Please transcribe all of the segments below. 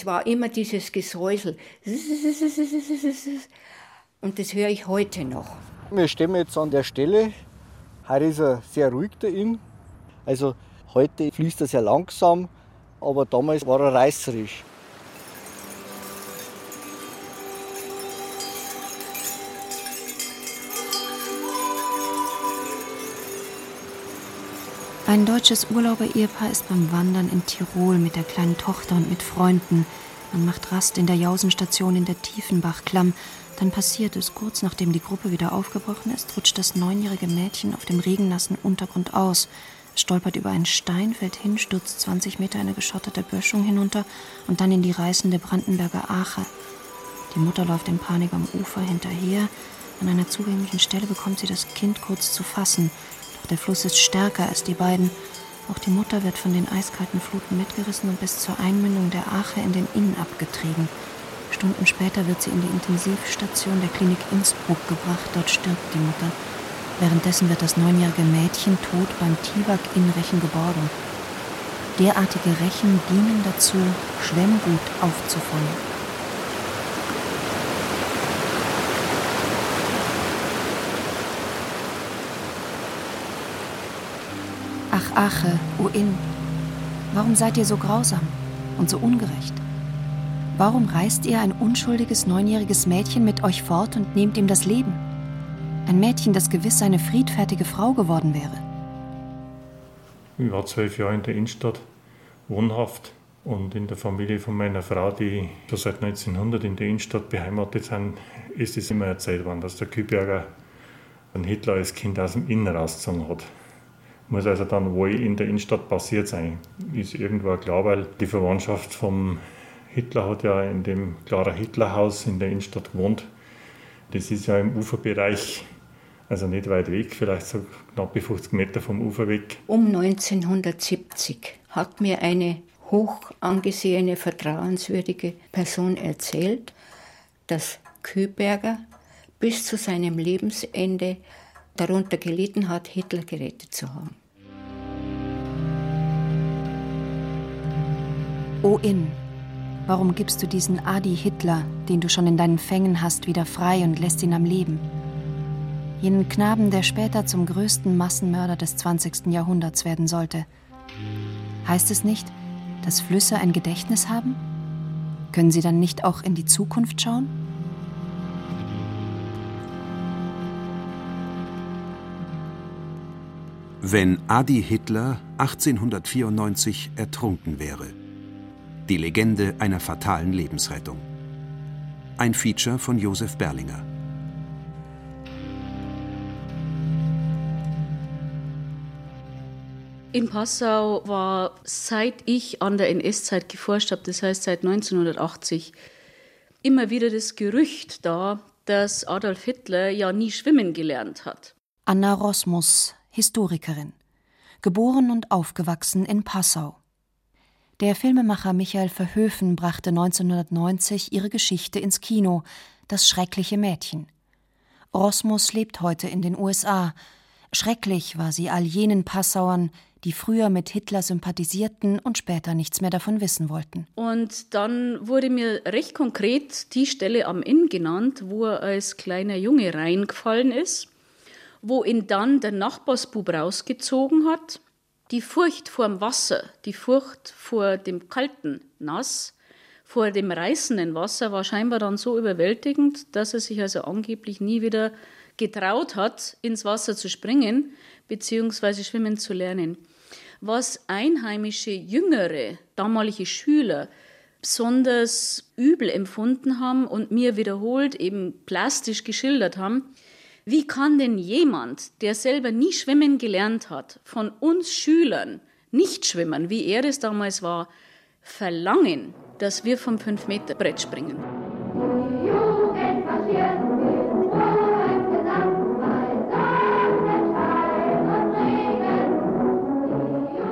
Das war immer dieses Gesäusel. Und das höre ich heute noch. Wir stehen jetzt an der Stelle. Heute ist er sehr ruhig der Inn. Also heute fließt er sehr langsam, aber damals war er reißerisch. Ein deutsches Urlauber-Ehepaar ist beim Wandern in Tirol mit der kleinen Tochter und mit Freunden. Man macht Rast in der Jausenstation in der Tiefenbachklamm. Dann passiert es, kurz nachdem die Gruppe wieder aufgebrochen ist, rutscht das neunjährige Mädchen auf dem regennassen Untergrund aus. Es stolpert über einen Stein, fällt hin, stürzt 20 Meter eine geschotterte Böschung hinunter und dann in die reißende Brandenberger Ache. Die Mutter läuft in Panik am Ufer hinterher. An einer zugänglichen Stelle bekommt sie das Kind kurz zu fassen. Der Fluss ist stärker als die beiden. Auch die Mutter wird von den eiskalten Fluten mitgerissen und bis zur Einmündung der Ache in den Inn abgetrieben. Stunden später wird sie in die Intensivstation der Klinik Innsbruck gebracht. Dort stirbt die Mutter. Währenddessen wird das neunjährige Mädchen tot beim Tiwak in Rechen geborgen. Derartige Rechen dienen dazu, Schwemmgut aufzufangen. Ach, Ache, o Inn, warum seid ihr so grausam und so ungerecht? Warum reißt ihr ein unschuldiges neunjähriges Mädchen mit euch fort und nehmt ihm das Leben? Ein Mädchen, das gewiss eine friedfertige Frau geworden wäre. Ich war zwölf Jahre in der Innenstadt wohnhaft und in der Familie von meiner Frau, die schon seit 1900 in der Innenstadt beheimatet sind, ist es immer erzählt worden, dass der Kühlberger einen Hitler als Kind aus dem Innen rausgezogen hat. Muss also dann wohl in der Innenstadt passiert sein. Ist irgendwo klar, weil die Verwandtschaft vom Hitler hat ja in dem Clara Hitlerhaus in der Innenstadt gewohnt. Das ist ja im Uferbereich, also nicht weit weg, vielleicht so knapp 50 Meter vom Ufer weg. Um 1970 hat mir eine hoch angesehene, vertrauenswürdige Person erzählt, dass Köberger bis zu seinem Lebensende darunter gelitten hat, Hitler gerettet zu haben. O Inn, warum gibst du diesen Adi Hitler, den du schon in deinen Fängen hast, wieder frei und lässt ihn am Leben? Jenen Knaben, der später zum größten Massenmörder des 20. Jahrhunderts werden sollte. Heißt es nicht, dass Flüsse ein Gedächtnis haben? Können sie dann nicht auch in die Zukunft schauen? Wenn Adi Hitler 1894 ertrunken wäre. Die Legende einer fatalen Lebensrettung. Ein Feature von Josef Berlinger. In Passau war, seit ich an der NS-Zeit geforscht habe, das heißt seit 1980, immer wieder das Gerücht da, dass Adolf Hitler ja nie schwimmen gelernt hat. Anna Rosmus, Historikerin. Geboren und aufgewachsen in Passau. Der Filmemacher Michael Verhöfen brachte 1990 ihre Geschichte ins Kino, Das schreckliche Mädchen. Rosmus lebt heute in den USA. Schrecklich war sie all jenen Passauern, die früher mit Hitler sympathisierten und später nichts mehr davon wissen wollten. Und dann wurde mir recht konkret die Stelle am Inn genannt, wo er als kleiner Junge reingefallen ist, wo ihn dann der Nachbarsbub rausgezogen hat. Die Furcht vor dem Wasser, die Furcht vor dem kalten Nass, vor dem reißenden Wasser war scheinbar dann so überwältigend, dass er sich also angeblich nie wieder getraut hat, ins Wasser zu springen bzw. schwimmen zu lernen. Was einheimische Jüngere, damalige Schüler, besonders übel empfunden haben und mir wiederholt eben plastisch geschildert haben, wie kann denn jemand, der selber nie schwimmen gelernt hat, von uns Schülern nicht schwimmen, wie er es damals war, verlangen, dass wir vom 5-Meter-Brett springen?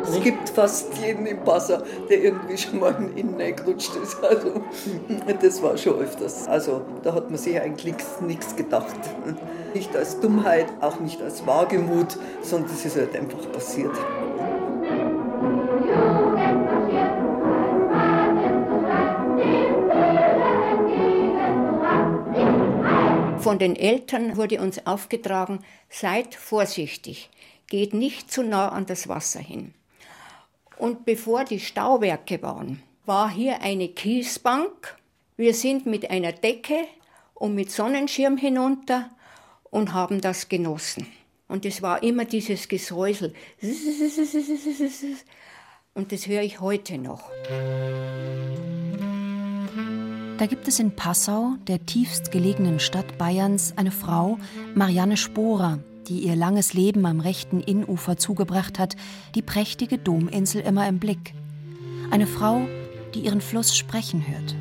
Es gibt fast jeden im Passer, der irgendwie schon mal in ihn reingerutscht ist. Also, das war schon öfters. Also, da hat man sich eigentlich nichts gedacht. Nicht als Dummheit, auch nicht als Wagemut, sondern es ist halt einfach passiert. Von den Eltern wurde uns aufgetragen, seid vorsichtig, geht nicht zu nah an das Wasser hin. Und bevor die Stauwerke waren, war hier eine Kiesbank. Wir sind mit einer Decke und mit Sonnenschirm hinunter und haben das genossen. Und es war immer dieses Gesäusel. Und das höre ich heute noch. Da gibt es in Passau, der tiefst gelegenen Stadt Bayerns, eine Frau, Marianne Sporer, die ihr langes Leben am rechten Innufer zugebracht hat, die prächtige Dominsel immer im Blick. Eine Frau, die ihren Fluss sprechen hört.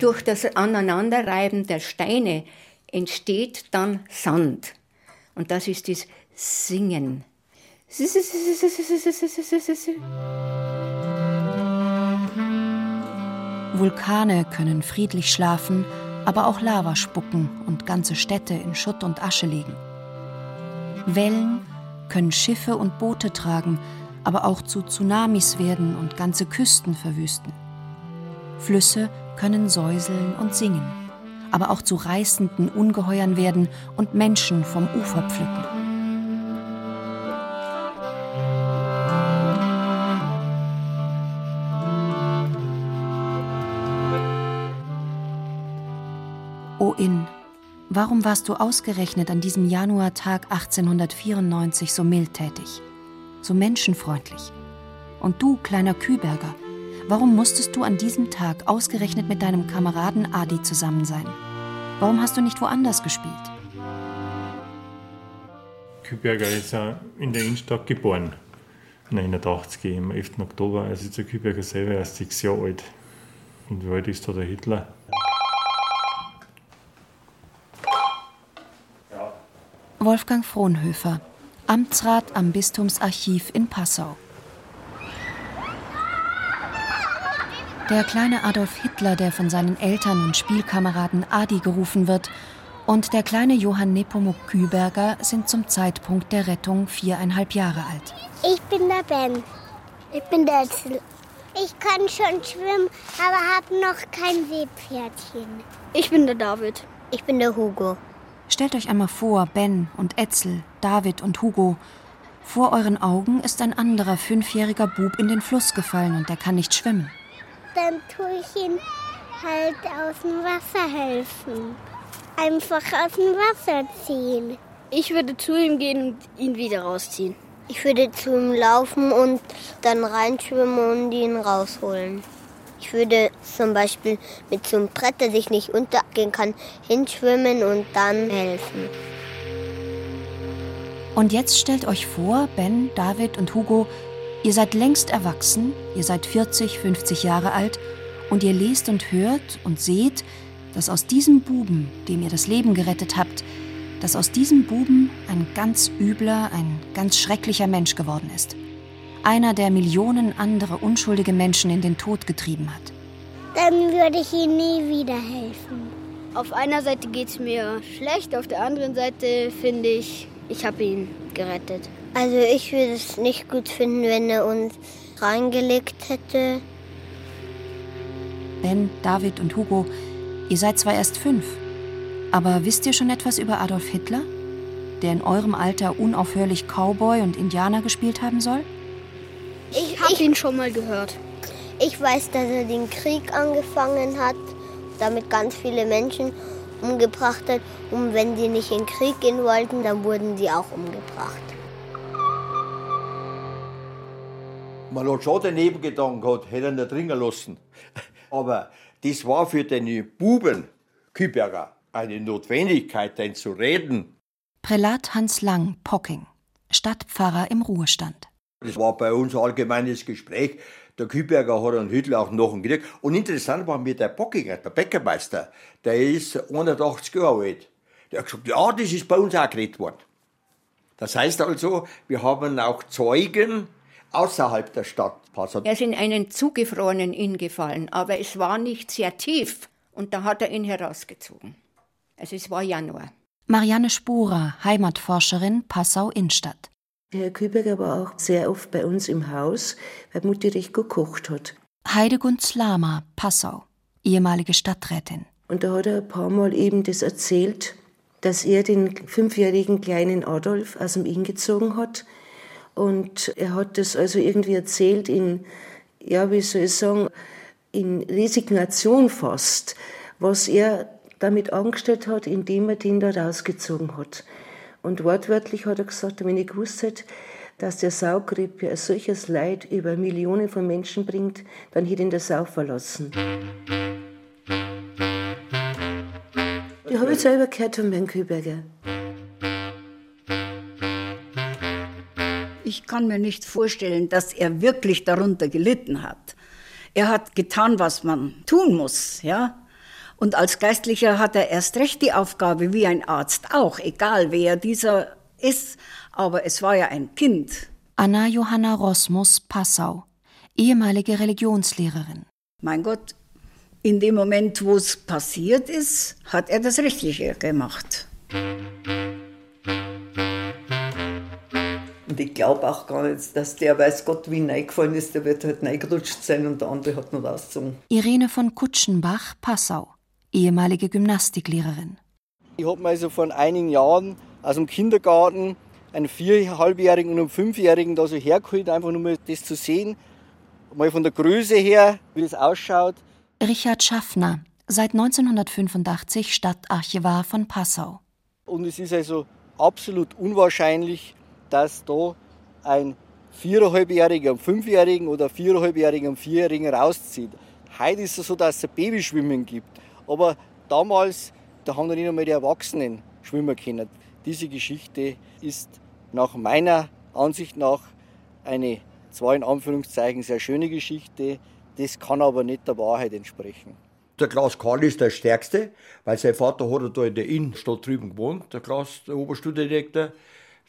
Durch das Aneinanderreiben der Steine entsteht dann Sand. Und das ist das Singen. Vulkane können friedlich schlafen, aber auch Lava spucken und ganze Städte in Schutt und Asche legen. Wellen können Schiffe und Boote tragen, aber auch zu Tsunamis werden und ganze Küsten verwüsten. Flüsse können säuseln und singen, aber auch zu reißenden Ungeheuern werden und Menschen vom Ufer pflücken. Warum warst du ausgerechnet an diesem Januartag 1894 so mildtätig, so menschenfreundlich? Und du, kleiner Küberger, warum musstest du an diesem Tag ausgerechnet mit deinem Kameraden Adi zusammen sein? Warum hast du nicht woanders gespielt? Küberger ist ja in der Innenstadt geboren, 89 am 11. Oktober. Also ist Küberger selber erst sechs Jahre alt. Und wie alt ist da der Hitler? Wolfgang Frohnhöfer, Amtsrat am Bistumsarchiv in Passau. Der kleine Adolf Hitler, der von seinen Eltern und Spielkameraden Adi gerufen wird, und der kleine Johann Nepomuk Küberger sind zum Zeitpunkt der Rettung viereinhalb Jahre alt. Ich bin der Ben. Ich bin der Etzel. Ich kann schon schwimmen, aber habe noch kein Seepferdchen. Ich bin der David. Ich bin der Hugo. Stellt euch einmal vor, Ben und Etzel, David und Hugo. Vor euren Augen ist ein anderer fünfjähriger Bub in den Fluss gefallen und er kann nicht schwimmen. Dann tue ich ihm halt aus dem Wasser helfen. Einfach aus dem Wasser ziehen. Ich würde zu ihm gehen und ihn wieder rausziehen. Ich würde zu ihm laufen und dann reinschwimmen und ihn rausholen. Ich würde zum Beispiel mit so einem Brett, der sich nicht untergehen kann, hinschwimmen und dann helfen. Und jetzt stellt euch vor, Ben, David und Hugo, ihr seid längst erwachsen, ihr seid 40, 50 Jahre alt und ihr lest und hört und seht, dass aus diesem Buben, dem ihr das Leben gerettet habt, dass aus diesem Buben ein ganz übler, ein ganz schrecklicher Mensch geworden ist. Einer, der Millionen andere unschuldige Menschen in den Tod getrieben hat. Dann würde ich ihm nie wieder helfen. Auf einer Seite geht es mir schlecht, auf der anderen Seite finde ich, ich habe ihn gerettet. Also ich würde es nicht gut finden, wenn er uns reingelegt hätte. Ben, David und Hugo, ihr seid zwar erst fünf, aber wisst ihr schon etwas über Adolf Hitler, der in eurem Alter unaufhörlich Cowboy und Indianer gespielt haben soll? Ich habe ihn schon mal gehört. Ich weiß, dass er den Krieg angefangen hat, damit ganz viele Menschen umgebracht hat. Und wenn die nicht in den Krieg gehen wollten, dann wurden die auch umgebracht. Man hat schon daneben gedacht gehabt, hätte ihn nicht dringen lassen. Aber das war für den Buben Küberger eine Notwendigkeit, denn zu reden. Prälat Hans Lang, Pocking, Stadtpfarrer im Ruhestand. Das war bei uns ein allgemeines Gespräch. Der Küberger hat einen Hitler auch noch gekriegt. Und interessant war mir der Pockinger, der Bäckermeister, der ist 81 Jahre alt. Der hat gesagt, ja, das ist bei uns auch geredet worden. Das heißt also, wir haben auch Zeugen, außerhalb der Stadt Passau. Er ist in einen zugefrorenen Inn gefallen, aber es war nicht sehr tief und da hat er ihn herausgezogen. Also es war Januar. Marianne Spurer, Heimatforscherin Passau Innstadt. Herr Küberger war auch sehr oft bei uns im Haus, weil Mutti recht gekocht hat. Heidegund Slama, Passau, ehemalige Stadträtin. Und da hat er ein paar Mal eben das erzählt, dass er den fünfjährigen kleinen Adolf aus dem Inn gezogen hat und er hat das also irgendwie erzählt in, ja, wie soll ich sagen, in Resignation fast, was er damit angestellt hat, indem er den da rausgezogen hat. Und wortwörtlich hat er gesagt, wenn ich gewusst hätte, dass der Saugrippe ein solches Leid über Millionen von Menschen bringt, dann hätte ihn der Sau verlassen. Die habe ich selber gehört von Herrn Küberger. Ich kann mir nicht vorstellen, dass er wirklich darunter gelitten hat. Er hat getan, was man tun muss, ja. Und als Geistlicher hat er erst recht die Aufgabe, wie ein Arzt auch, egal wer dieser ist. Aber es war ja ein Kind. Anna Johanna Rosmus, Passau, ehemalige Religionslehrerin. Mein Gott, in dem Moment, wo es passiert ist, hat er das Rechtliche gemacht. Und ich glaube auch gar nicht, dass der weiß Gott wie reingefallen ist, der wird halt reingerutscht sein und der andere hat noch rausgezogen. Irene von Kutschenbach, Passau, ehemalige Gymnastiklehrerin. Ich habe mir also vor einigen Jahren aus dem Kindergarten einen viereinhalbjährigen und einen fünfjährigen da so hergeholt, einfach nur mal das zu sehen, mal von der Größe her, wie das ausschaut. Richard Schaffner, seit 1985 Stadtarchivar von Passau. Und es ist also absolut unwahrscheinlich, dass da ein viereinhalbjähriger einen fünfjährigen oder viereinhalbjährigen einen vierjährigen rauszieht. Heute ist es so, dass es Babyschwimmen gibt. Aber damals, da haben noch nicht einmal die Erwachsenen schwimmen können. Diese Geschichte ist nach meiner Ansicht nach eine zwar in Anführungszeichen sehr schöne Geschichte, das kann aber nicht der Wahrheit entsprechen. Der Klaus Karl ist der Stärkste, weil sein Vater hat da in der Innenstadt drüben gewohnt, der Klaus, der Oberstudentdirektor.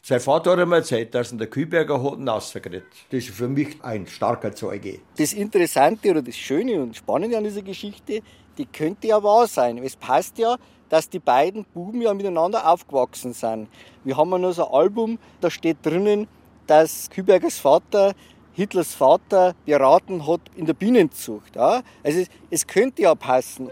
Sein Vater hat einmal erzählt, dass ihn der Kühlberger hat ihn rausgekriegt. Das ist für mich ein starker Zeuge. Das Interessante oder das Schöne und Spannende an dieser Geschichte, die könnte ja wahr sein. Es passt ja, dass die beiden Buben ja miteinander aufgewachsen sind. Wir haben ja noch so ein Album, da steht drinnen, dass Kühlbergers Vater Hitlers Vater beraten hat in der Bienenzucht. Ja? Also es, es könnte ja passen.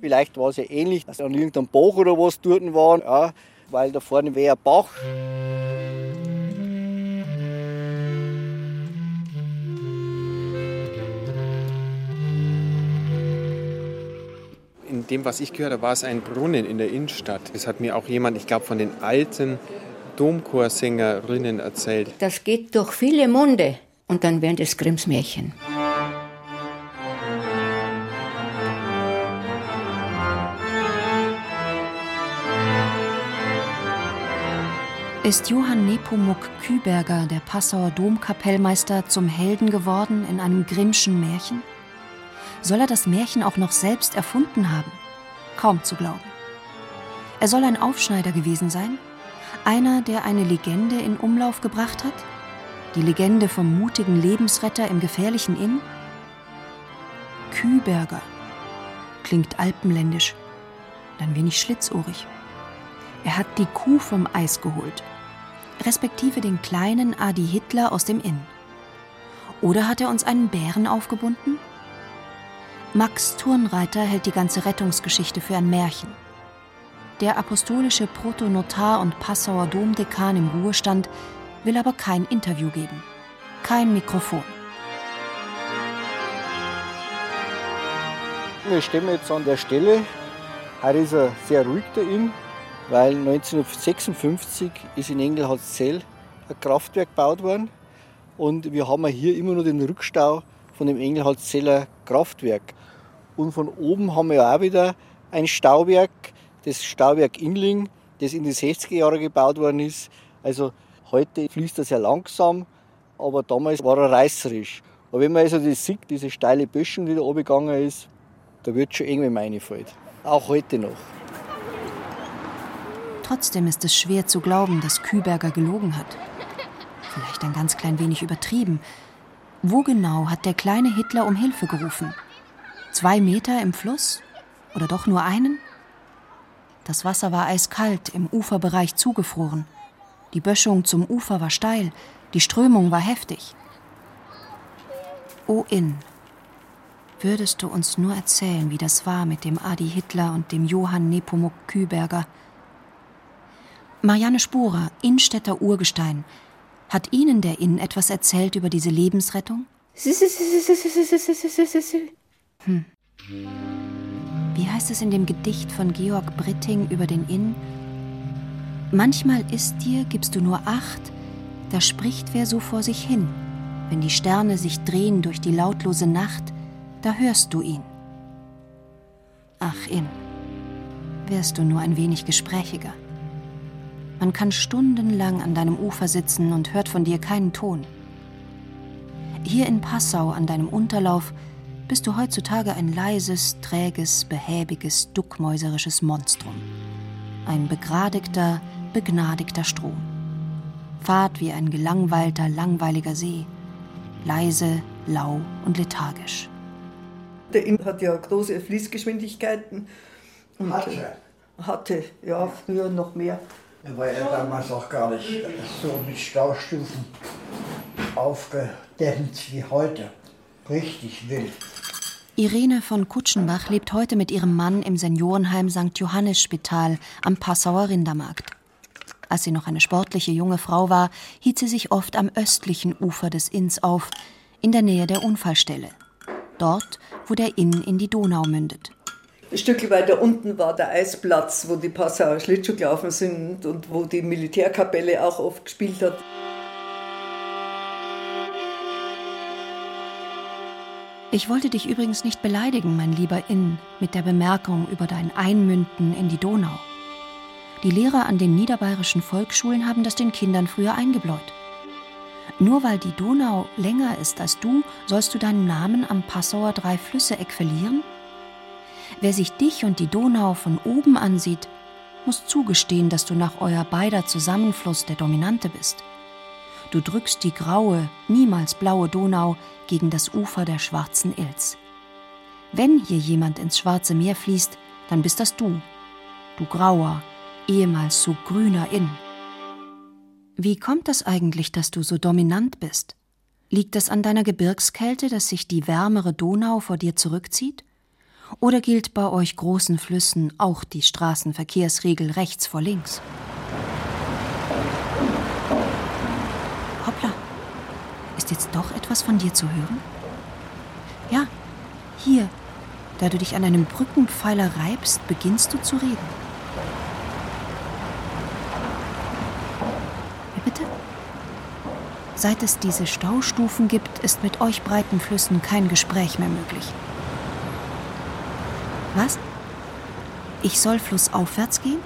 Vielleicht war es ja ähnlich, dass an irgendeinem Bach oder was dort waren, ja, weil da vorne wäre ein Bach. In dem, was ich gehört habe, war es ein Brunnen in der Innenstadt. Das hat mir auch jemand, ich glaube, von den alten Domchorsängerinnen erzählt. Das geht durch viele Munde und dann werden das Grimms Märchen. Ist Johann Nepomuk Küberger, der Passauer Domkapellmeister, zum Helden geworden in einem Grimmschen Märchen? Soll er das Märchen auch noch selbst erfunden haben? Kaum zu glauben. Er soll ein Aufschneider gewesen sein? Einer, der eine Legende in Umlauf gebracht hat? Die Legende vom mutigen Lebensretter im gefährlichen Inn? Küberger. Klingt alpenländisch, dann wenig schlitzohrig. Er hat die Kuh vom Eis geholt, respektive den kleinen Adi Hitler aus dem Inn. Oder hat er uns einen Bären aufgebunden? Max Turnreiter hält die ganze Rettungsgeschichte für ein Märchen. Der apostolische Protonotar und Passauer Domdekan im Ruhestand will aber kein Interview geben. Kein Mikrofon. Wir stehen jetzt an der Stelle. Heute ist er sehr ruhig da in, weil 1956 ist in Engelhardt-Zell ein Kraftwerk gebaut worden. Und wir haben hier immer noch den Rückstau von dem Engelhardt-Zeller Kraftwerk. Und von oben haben wir auch wieder ein Stauwerk, das Stauwerk Inling, das in die 60er Jahre gebaut worden ist. Also heute fließt er sehr langsam, aber damals war er reißerisch. Aber wenn man also das sieht, diese steile Böschung, die da oben gegangen ist, da wird schon irgendwie meine fällt. Auch heute noch. Trotzdem ist es schwer zu glauben, dass Küberger gelogen hat. Vielleicht ein ganz klein wenig übertrieben. Wo genau hat der kleine Hitler um Hilfe gerufen? Zwei Meter im Fluss? Oder doch nur einen? Das Wasser war eiskalt, im Uferbereich zugefroren. Die Böschung zum Ufer war steil, die Strömung war heftig. O Inn, würdest du uns nur erzählen, wie das war mit dem Adi Hitler und dem Johann Nepomuk Küberger? Marianne Sporer, Innstädter Urgestein, hat Ihnen der Inn etwas erzählt über diese Lebensrettung? Hm. Wie heißt es in dem Gedicht von Georg Britting über den Inn? Manchmal ist dir, gibst du nur Acht, da spricht wer so vor sich hin. Wenn die Sterne sich drehen durch die lautlose Nacht, da hörst du ihn. Ach, Inn, wärst du nur ein wenig gesprächiger. Man kann stundenlang an deinem Ufer sitzen und hört von dir keinen Ton. Hier in Passau an deinem Unterlauf bist du heutzutage ein leises, träges, behäbiges, duckmäuserisches Monstrum. Ein begradigter, begnadigter Strom. Fahrt wie ein gelangweilter, langweiliger See. Leise, lau und lethargisch. Der Inn hat ja große Fließgeschwindigkeiten. Und hatte. Hatte, ja, früher noch mehr. War ja damals auch gar nicht so mit Staustufen aufgedämmt wie heute. Richtig wild. Irene von Kutschenbach lebt heute mit ihrem Mann im Seniorenheim St. Johannes Spital am Passauer Rindermarkt. Als sie noch eine sportliche junge Frau war, hielt sie sich oft am östlichen Ufer des Inns auf, in der Nähe der Unfallstelle. Dort, wo der Inn in die Donau mündet. Ein Stück weiter unten war der Eisplatz, wo die Passauer Schlittschuh gelaufen sind und wo die Militärkapelle auch oft gespielt hat. Ich wollte dich übrigens nicht beleidigen, mein lieber Inn, mit der Bemerkung über dein Einmünden in die Donau. Die Lehrer an den niederbayerischen Volksschulen haben das den Kindern früher eingebläut. Nur weil die Donau länger ist als du, sollst du deinen Namen am Passauer Drei-Flüsse-Eck verlieren? Wer sich dich und die Donau von oben ansieht, muss zugestehen, dass du nach euer beider Zusammenfluss der Dominante bist. Du drückst die graue, niemals blaue Donau gegen das Ufer der schwarzen Ilz. Wenn hier jemand ins Schwarze Meer fließt, dann bist das du. Du grauer, ehemals so grüner Inn. Wie kommt das eigentlich, dass du so dominant bist? Liegt es an deiner Gebirgskälte, dass sich die wärmere Donau vor dir zurückzieht? Oder gilt bei euch großen Flüssen auch die Straßenverkehrsregel rechts vor links? Hoppla, ist jetzt doch etwas von dir zu hören? Ja, hier, da du dich an einem Brückenpfeiler reibst, beginnst du zu reden. Wie bitte? Seit es diese Staustufen gibt, ist mit euch breiten Flüssen kein Gespräch mehr möglich. Was? Ich soll flussaufwärts gehen?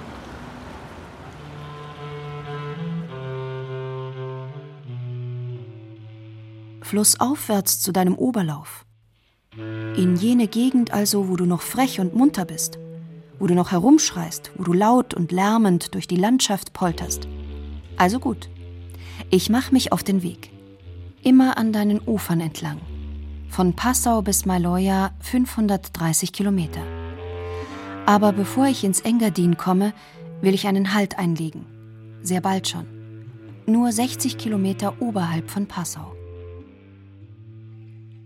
Flussaufwärts zu deinem Oberlauf. In jene Gegend also, wo du noch frech und munter bist, wo du noch herumschreist, wo du laut und lärmend durch die Landschaft polterst. Also gut, ich mach mich auf den Weg. Immer an deinen Ufern entlang. Von Passau bis Maloja 530 Kilometer. Aber bevor ich ins Engadin komme, will ich einen Halt einlegen. Sehr bald schon. Nur 60 Kilometer oberhalb von Passau.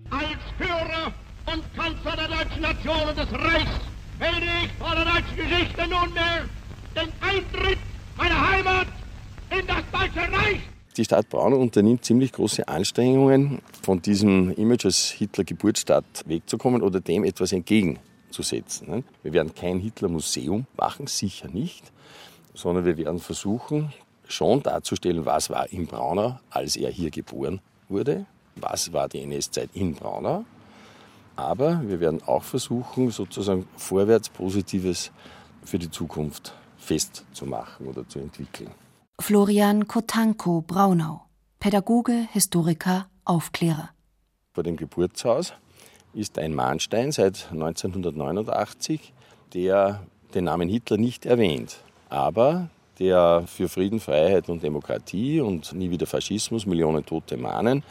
Als Führer und Kanzler der deutschen Nation und des Reichs werde ich vor der deutschen Geschichte nunmehr den Eintritt meiner Heimat in das Deutsche Reich. Die Stadt Braunau unternimmt ziemlich große Anstrengungen, von diesem Image als Hitler-Geburtsstadt wegzukommen oder dem etwas entgegenzusetzen. Wir werden kein Hitler-Museum machen, sicher nicht, sondern wir werden versuchen, schon darzustellen, was war in Braunau, als er hier geboren wurde, was war die NS-Zeit in Braunau. Aber wir werden auch versuchen, sozusagen vorwärts Positives für die Zukunft festzumachen oder zu entwickeln. Florian Kotanko, Braunau. Pädagoge, Historiker, Aufklärer. Vor dem Geburtshaus ist ein Mahnstein seit 1989, der den Namen Hitler nicht erwähnt, aber der für Frieden, Freiheit und Demokratie und nie wieder Faschismus Millionen Tote mahnen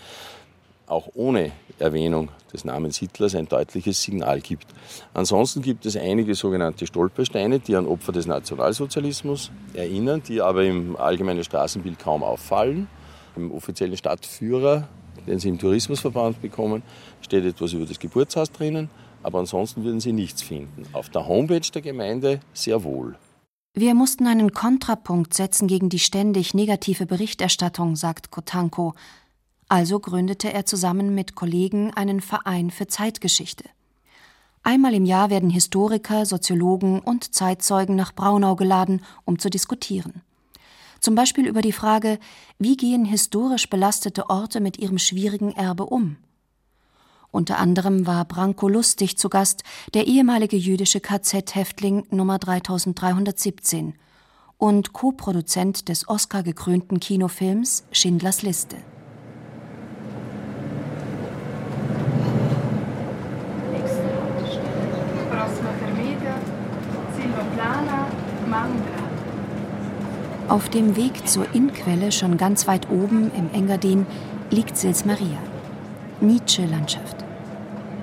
auch ohne Erwähnung des Namens Hitlers ein deutliches Signal gibt. Ansonsten gibt es einige sogenannte Stolpersteine, die an Opfer des Nationalsozialismus erinnern, die aber im allgemeinen Straßenbild kaum auffallen. Im offiziellen Stadtführer, den Sie im Tourismusverband bekommen, steht etwas über das Geburtshaus drinnen, aber ansonsten würden Sie nichts finden. Auf der Homepage der Gemeinde sehr wohl. Wir mussten einen Kontrapunkt setzen gegen die ständig negative Berichterstattung, sagt Kotanko. Also gründete er zusammen mit Kollegen einen Verein für Zeitgeschichte. Einmal im Jahr werden Historiker, Soziologen und Zeitzeugen nach Braunau geladen, um zu diskutieren. Zum Beispiel über die Frage, wie gehen historisch belastete Orte mit ihrem schwierigen Erbe um? Unter anderem war Branko Lustig zu Gast, der ehemalige jüdische KZ-Häftling Nummer 3317 und Co-Produzent des Oscar-gekrönten Kinofilms Schindlers Liste. Auf dem Weg zur Innquelle, schon ganz weit oben im Engadin, liegt Sils Maria. Nietzsche-Landschaft.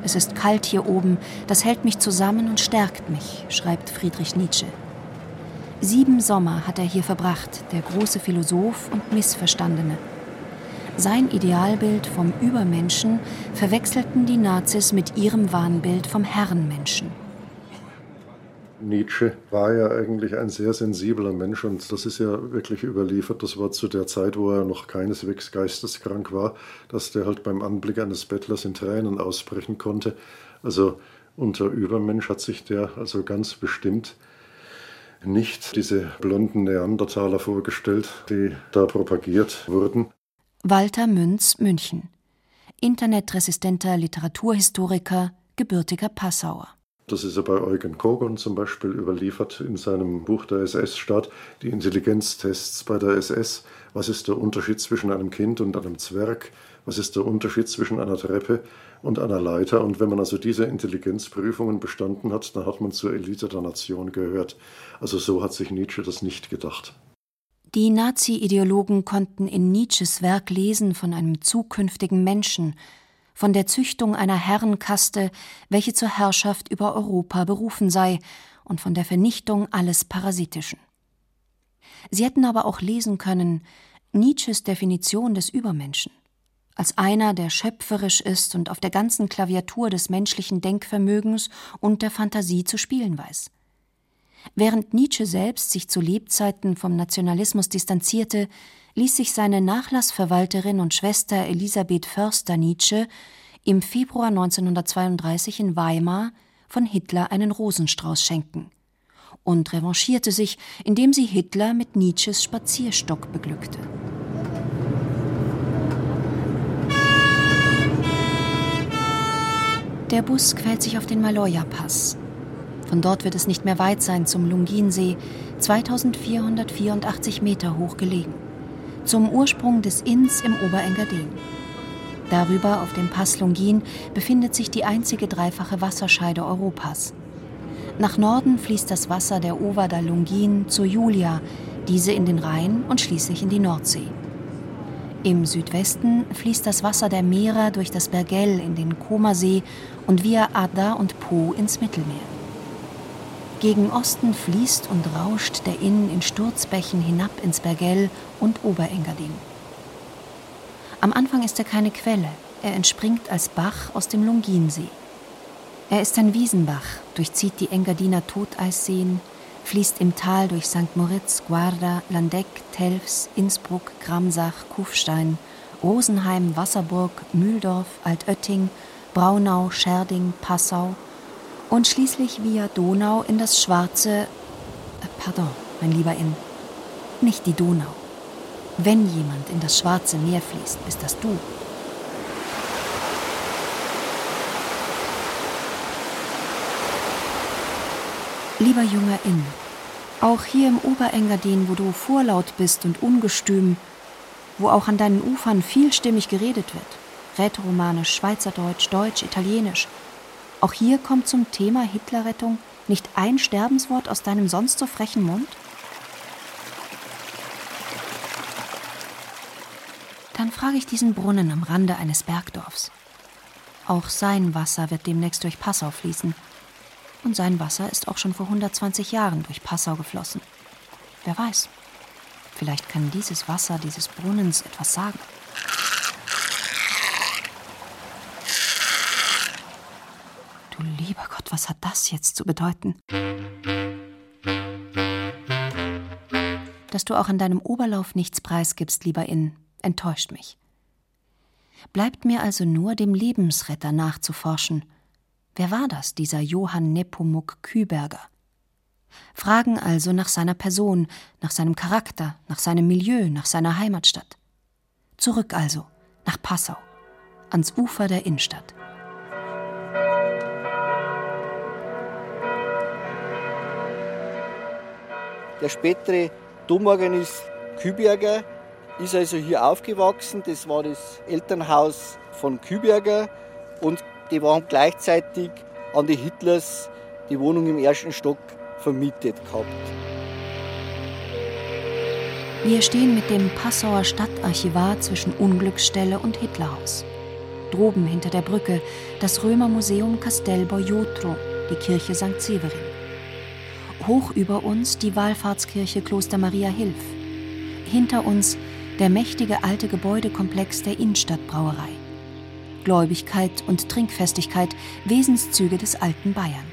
Es ist kalt hier oben, das hält mich zusammen und stärkt mich, schreibt Friedrich Nietzsche. Sieben Sommer hat er hier verbracht, der große Philosoph und Missverstandene. Sein Idealbild vom Übermenschen verwechselten die Nazis mit ihrem Wahnbild vom Herrenmenschen. Nietzsche war ja eigentlich ein sehr sensibler Mensch und das ist ja wirklich überliefert. Das war zu der Zeit, wo er noch keineswegs geisteskrank war, dass der halt beim Anblick eines Bettlers in Tränen ausbrechen konnte. Also unter Übermensch hat sich der also ganz bestimmt nicht diese blonden Neandertaler vorgestellt, die da propagiert wurden. Walter Münz, München. Internetresistenter Literaturhistoriker, gebürtiger Passauer. Das ist ja bei Eugen Kogon zum Beispiel überliefert in seinem Buch Der SS-Staat, die Intelligenztests bei der SS. Was ist der Unterschied zwischen einem Kind und einem Zwerg? Was ist der Unterschied zwischen einer Treppe und einer Leiter? Und wenn man also diese Intelligenzprüfungen bestanden hat, dann hat man zur Elite der Nation gehört. Also so hat sich Nietzsche das nicht gedacht. Die Nazi-Ideologen konnten in Nietzsches Werk lesen von einem zukünftigen Menschen, von der Züchtung einer Herrenkaste, welche zur Herrschaft über Europa berufen sei, und von der Vernichtung alles Parasitischen. Sie hätten aber auch lesen können Nietzsches Definition des Übermenschen als einer, der schöpferisch ist und auf der ganzen Klaviatur des menschlichen Denkvermögens und der Fantasie zu spielen weiß. Während Nietzsche selbst sich zu Lebzeiten vom Nationalismus distanzierte, ließ sich seine Nachlassverwalterin und Schwester Elisabeth Förster-Nietzsche im Februar 1932 in Weimar von Hitler einen Rosenstrauß schenken und revanchierte sich, indem sie Hitler mit Nietzsches Spazierstock beglückte. Der Bus quält sich auf den Maloja-Pass. Von dort wird es nicht mehr weit sein zum Lunginsee, 2484 Meter hoch gelegen zum Ursprung des Inns im Oberengadin. Darüber auf dem Pass Longin befindet sich die einzige dreifache Wasserscheide Europas. Nach Norden fließt das Wasser der Ovada Longin zur Julia, diese in den Rhein und schließlich in die Nordsee. Im Südwesten fließt das Wasser der Meere durch das Bergell in den Comersee und via Adda und Po ins Mittelmeer. Gegen Osten fließt und rauscht der Inn in Sturzbächen hinab ins Bergell und Oberengadin. Am Anfang ist er keine Quelle, er entspringt als Bach aus dem Lunginsee. Er ist ein Wiesenbach, durchzieht die Engadiner Toteisseen, fließt im Tal durch St. Moritz, Guarda, Landeck, Telfs, Innsbruck, Gramsach, Kufstein, Rosenheim, Wasserburg, Mühldorf, Altötting, Braunau, Scherding, Passau und schließlich via Donau in das schwarze. Äh, pardon, mein lieber Inn. Nicht die Donau. Wenn jemand in das schwarze Meer fließt, bist das du. Lieber junger Inn, auch hier im Oberengadin, wo du vorlaut bist und ungestüm, wo auch an deinen Ufern vielstimmig geredet wird, rätoromanisch, Schweizerdeutsch, Deutsch, Italienisch, auch hier kommt zum Thema Hitlerrettung nicht ein Sterbenswort aus deinem sonst so frechen Mund? Dann frage ich diesen Brunnen am Rande eines Bergdorfs. Auch sein Wasser wird demnächst durch Passau fließen und sein Wasser ist auch schon vor 120 Jahren durch Passau geflossen. Wer weiß, vielleicht kann dieses Wasser dieses Brunnens etwas sagen. Lieber Gott, was hat das jetzt zu bedeuten? Dass du auch an deinem Oberlauf nichts preisgibst, lieber Inn, enttäuscht mich. Bleibt mir also nur, dem Lebensretter nachzuforschen Wer war das, dieser Johann Nepomuk Küberger? Fragen also nach seiner Person, nach seinem Charakter, nach seinem Milieu, nach seiner Heimatstadt. Zurück also, nach Passau, ans Ufer der Innenstadt. Der spätere Domorganist Küberger ist also hier aufgewachsen. Das war das Elternhaus von Küberger und die waren gleichzeitig an die Hitlers die Wohnung im ersten Stock vermietet gehabt. Wir stehen mit dem Passauer Stadtarchivar zwischen Unglücksstelle und Hitlerhaus. Droben hinter der Brücke das Römermuseum Castel Boiotro, die Kirche St. Severin. Hoch über uns die Wallfahrtskirche Kloster Maria Hilf. Hinter uns der mächtige alte Gebäudekomplex der Innenstadtbrauerei. Gläubigkeit und Trinkfestigkeit Wesenszüge des alten Bayern.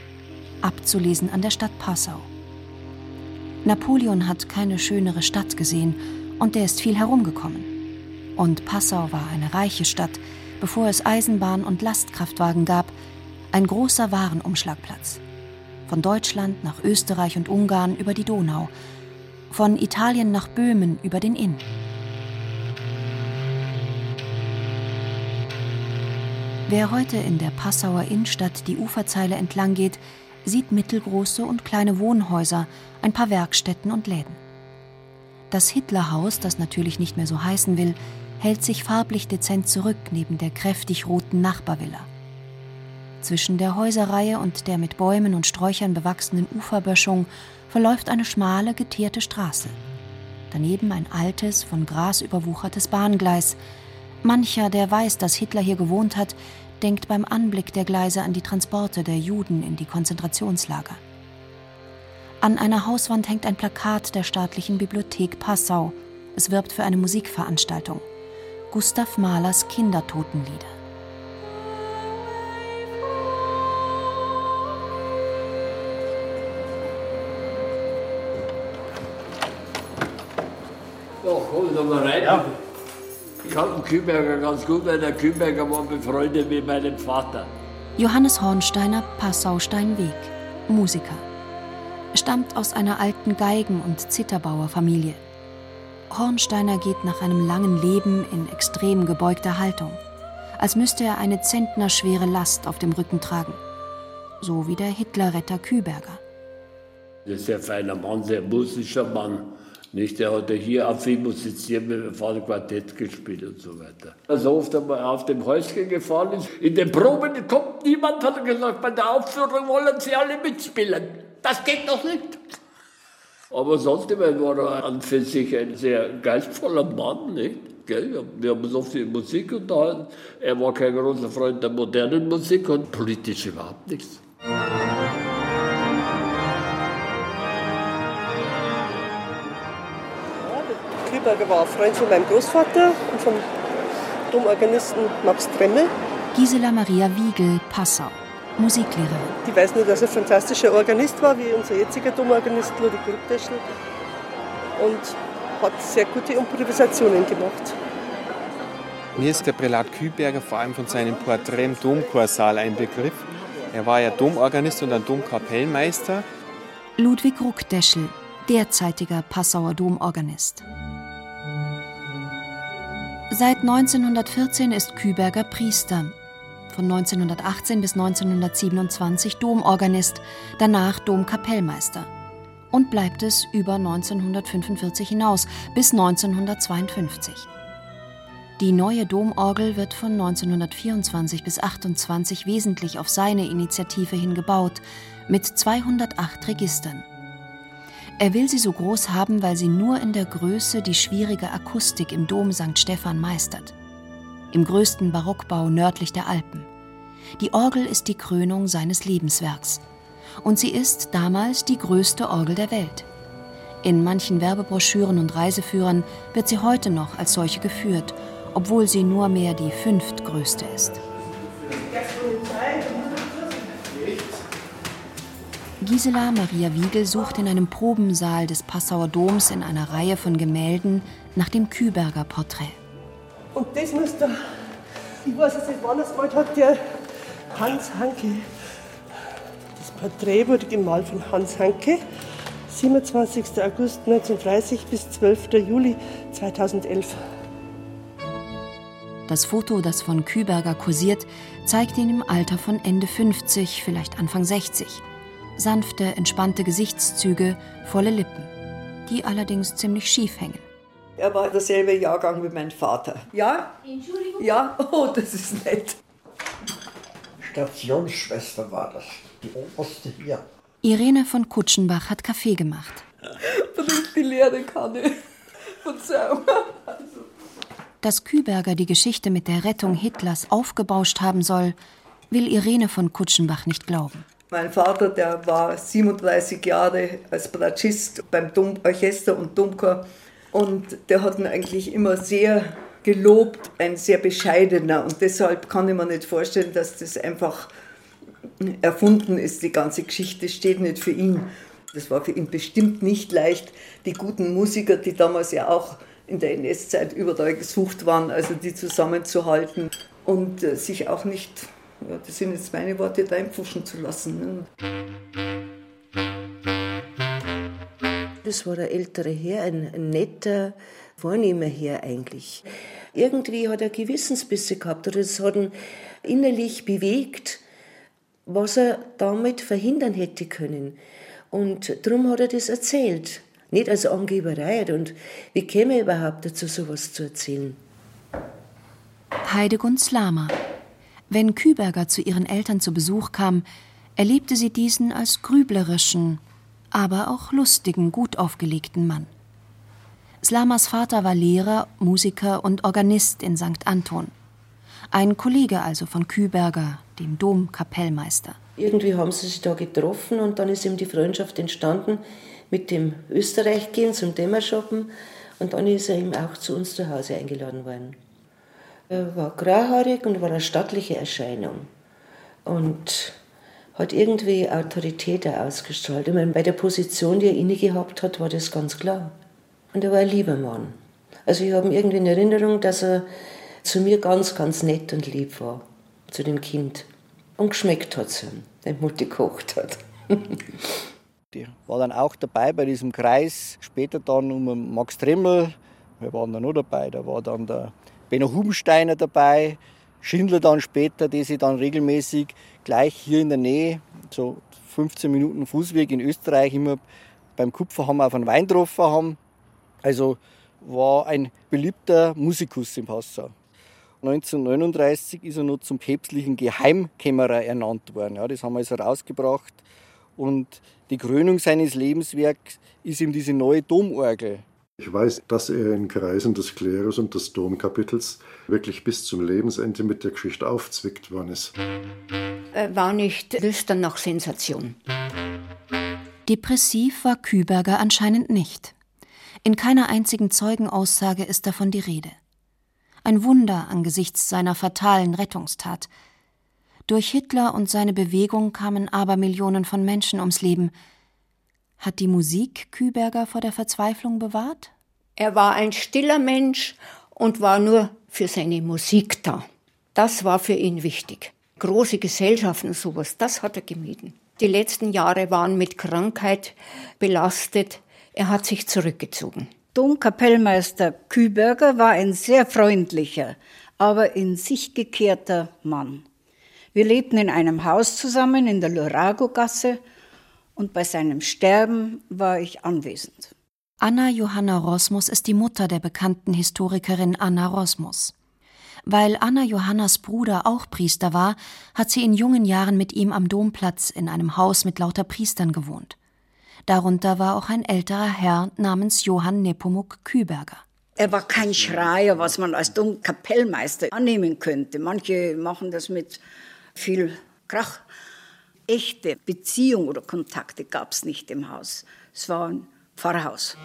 Abzulesen an der Stadt Passau. Napoleon hat keine schönere Stadt gesehen und er ist viel herumgekommen. Und Passau war eine reiche Stadt, bevor es Eisenbahn und Lastkraftwagen gab, ein großer Warenumschlagplatz. Von Deutschland nach Österreich und Ungarn über die Donau, von Italien nach Böhmen über den Inn. Wer heute in der Passauer Innenstadt die Uferzeile entlang geht, sieht mittelgroße und kleine Wohnhäuser, ein paar Werkstätten und Läden. Das Hitlerhaus, das natürlich nicht mehr so heißen will, hält sich farblich dezent zurück neben der kräftig roten Nachbarvilla. Zwischen der Häuserreihe und der mit Bäumen und Sträuchern bewachsenen Uferböschung verläuft eine schmale, geteerte Straße. Daneben ein altes, von Gras überwuchertes Bahngleis, Mancher, der weiß, dass Hitler hier gewohnt hat, denkt beim Anblick der Gleise an die Transporte der Juden in die Konzentrationslager. An einer Hauswand hängt ein Plakat der staatlichen Bibliothek Passau. Es wirbt für eine Musikveranstaltung. Gustav Mahlers Kindertotenlieder. Ja, komm doch mal rein. Ja. Ich kannte Kühlberger ganz gut, weil der Kühlberger war befreundet mit meinem Vater. Johannes Hornsteiner, Passau-Steinweg, Musiker. Stammt aus einer alten Geigen- und Zitterbauerfamilie. Hornsteiner geht nach einem langen Leben in extrem gebeugter Haltung, als müsste er eine zentnerschwere Last auf dem Rücken tragen. So wie der Hitlerretter Kühlberger. Das ist ein feiner Mann, sehr musischer Mann. Nicht, der hat ja hier viel musiziert mit dem Vater Quartett gespielt und so weiter. Also oft einmal auf dem Häuschen gefahren ist. In den Proben kommt niemand, hat er gesagt, bei der Aufführung wollen sie alle mitspielen. Das geht doch nicht. Aber sonst war er an für sich ein sehr geistvoller Mann, nicht? Wir haben oft über Musik unterhalten. Er war kein großer Freund der modernen Musik und politisch überhaupt nichts. Kühlberger war Freund von meinem Großvater und vom Domorganisten Max Tremmel. Gisela Maria Wiegel, Passau. Musiklehrerin. Ich weiß nur, dass er ein fantastischer Organist war, wie unser jetziger Domorganist Ludwig Grubdeschel. Und hat sehr gute Improvisationen gemacht. Mir ist der Prälat Kühlberger vor allem von seinem Porträt im Domchorsaal ein Begriff. Er war ja Domorganist und ein Domkapellmeister. Ludwig Ruckdeschel, derzeitiger Passauer Domorganist. Seit 1914 ist Küberger Priester. Von 1918 bis 1927 Domorganist, danach Domkapellmeister. Und bleibt es über 1945 hinaus bis 1952. Die neue Domorgel wird von 1924 bis 28 wesentlich auf seine Initiative hin gebaut, mit 208 Registern. Er will sie so groß haben, weil sie nur in der Größe die schwierige Akustik im Dom St. Stephan meistert. Im größten Barockbau nördlich der Alpen. Die Orgel ist die Krönung seines Lebenswerks. Und sie ist damals die größte Orgel der Welt. In manchen Werbebroschüren und Reiseführern wird sie heute noch als solche geführt, obwohl sie nur mehr die fünftgrößte ist. Gisela Maria Wiegel sucht in einem Probensaal des Passauer Doms in einer Reihe von Gemälden nach dem Küberger Porträt. Und das muss da, ich weiß jetzt nicht, wann es gemalt hat, der Hans Hanke. Das Porträt wurde gemalt von Hans Hanke, 27. August 1930 bis 12. Juli 2011. Das Foto, das von Küberger kursiert, zeigt ihn im Alter von Ende 50, vielleicht Anfang 60 sanfte, entspannte Gesichtszüge, volle Lippen, die allerdings ziemlich schief hängen. Er war derselbe Jahrgang wie mein Vater. Ja? Entschuldigung? Ja? Oh, das ist nett. Stationsschwester war das, die oberste hier. Irene von Kutschenbach hat Kaffee gemacht. Bringt die leere Kanne. Verzeihung. Dass Küberger die Geschichte mit der Rettung Hitlers aufgebauscht haben soll, will Irene von Kutschenbach nicht glauben. Mein Vater, der war 37 Jahre als Bratschist beim Domorchester und Domchor und der hat ihn eigentlich immer sehr gelobt, ein sehr bescheidener. Und deshalb kann ich mir nicht vorstellen, dass das einfach erfunden ist, die ganze Geschichte steht nicht für ihn. Das war für ihn bestimmt nicht leicht, die guten Musiker, die damals ja auch in der NS-Zeit überall gesucht waren, also die zusammenzuhalten und äh, sich auch nicht das sind jetzt meine Worte, reinpfuschen zu lassen. Ne? Das war der ältere Herr, ein, ein netter, vornehmer Herr eigentlich. Irgendwie hat er Gewissensbisse gehabt oder es hat ihn innerlich bewegt, was er damit verhindern hätte können. Und darum hat er das erzählt. Nicht als Angeberei. Und wie käme er überhaupt dazu, sowas zu erzählen? Heidegund Slama. Wenn Küberger zu ihren Eltern zu Besuch kam, erlebte sie diesen als grüblerischen, aber auch lustigen, gut aufgelegten Mann. Slamas Vater war Lehrer, Musiker und Organist in St. Anton. Ein Kollege also von Küberger, dem Domkapellmeister. Irgendwie haben sie sich da getroffen und dann ist ihm die Freundschaft entstanden mit dem Österreich gehen zum Dämmershoppen und dann ist er ihm auch zu uns zu Hause eingeladen worden. Er war grauhaarig und war eine stattliche Erscheinung. Und hat irgendwie Autorität ausgestrahlt. Ich meine, bei der Position, die er inne gehabt hat, war das ganz klar. Und er war ein lieber Mann. Also ich habe irgendwie in Erinnerung, dass er zu mir ganz, ganz nett und lieb war. Zu dem Kind. Und geschmeckt hat es ihm, wenn Mutti gekocht hat. die war dann auch dabei bei diesem Kreis. Später dann um Max Trimmel. Wir waren dann noch dabei. Da war dann der Benno Hubensteiner dabei, Schindler dann später, die sie dann regelmäßig gleich hier in der Nähe, so 15 Minuten Fußweg in Österreich, immer beim Kupferhammer auf einen Wein getroffen haben. Also war ein beliebter Musikus im Passau. 1939 ist er noch zum päpstlichen Geheimkämmerer ernannt worden. Ja, das haben wir also rausgebracht. Und die Krönung seines Lebenswerks ist ihm diese neue Domorgel. Ich weiß, dass er in Kreisen des Klerus und des Domkapitels wirklich bis zum Lebensende mit der Geschichte aufzwickt worden ist. Er war nicht lüstern nach Sensation. Depressiv war Küberger anscheinend nicht. In keiner einzigen Zeugenaussage ist davon die Rede. Ein Wunder angesichts seiner fatalen Rettungstat. Durch Hitler und seine Bewegung kamen Abermillionen von Menschen ums Leben. Hat die Musik Küberger vor der Verzweiflung bewahrt? Er war ein stiller Mensch und war nur für seine Musik da. Das war für ihn wichtig. Große Gesellschaften und sowas, das hat er gemieden. Die letzten Jahre waren mit Krankheit belastet. Er hat sich zurückgezogen. Domkapellmeister Küberger war ein sehr freundlicher, aber in sich gekehrter Mann. Wir lebten in einem Haus zusammen in der Lurago-Gasse und bei seinem Sterben war ich anwesend. Anna Johanna Rosmus ist die Mutter der bekannten Historikerin Anna Rosmus. Weil Anna Johannas Bruder auch Priester war, hat sie in jungen Jahren mit ihm am Domplatz in einem Haus mit lauter Priestern gewohnt. Darunter war auch ein älterer Herr namens Johann Nepomuk Küberger. Er war kein Schreier, was man als Domkapellmeister annehmen könnte. Manche machen das mit viel Krach. Echte Beziehung oder Kontakte gab es nicht im Haus. Es war ein Pfarrhaus.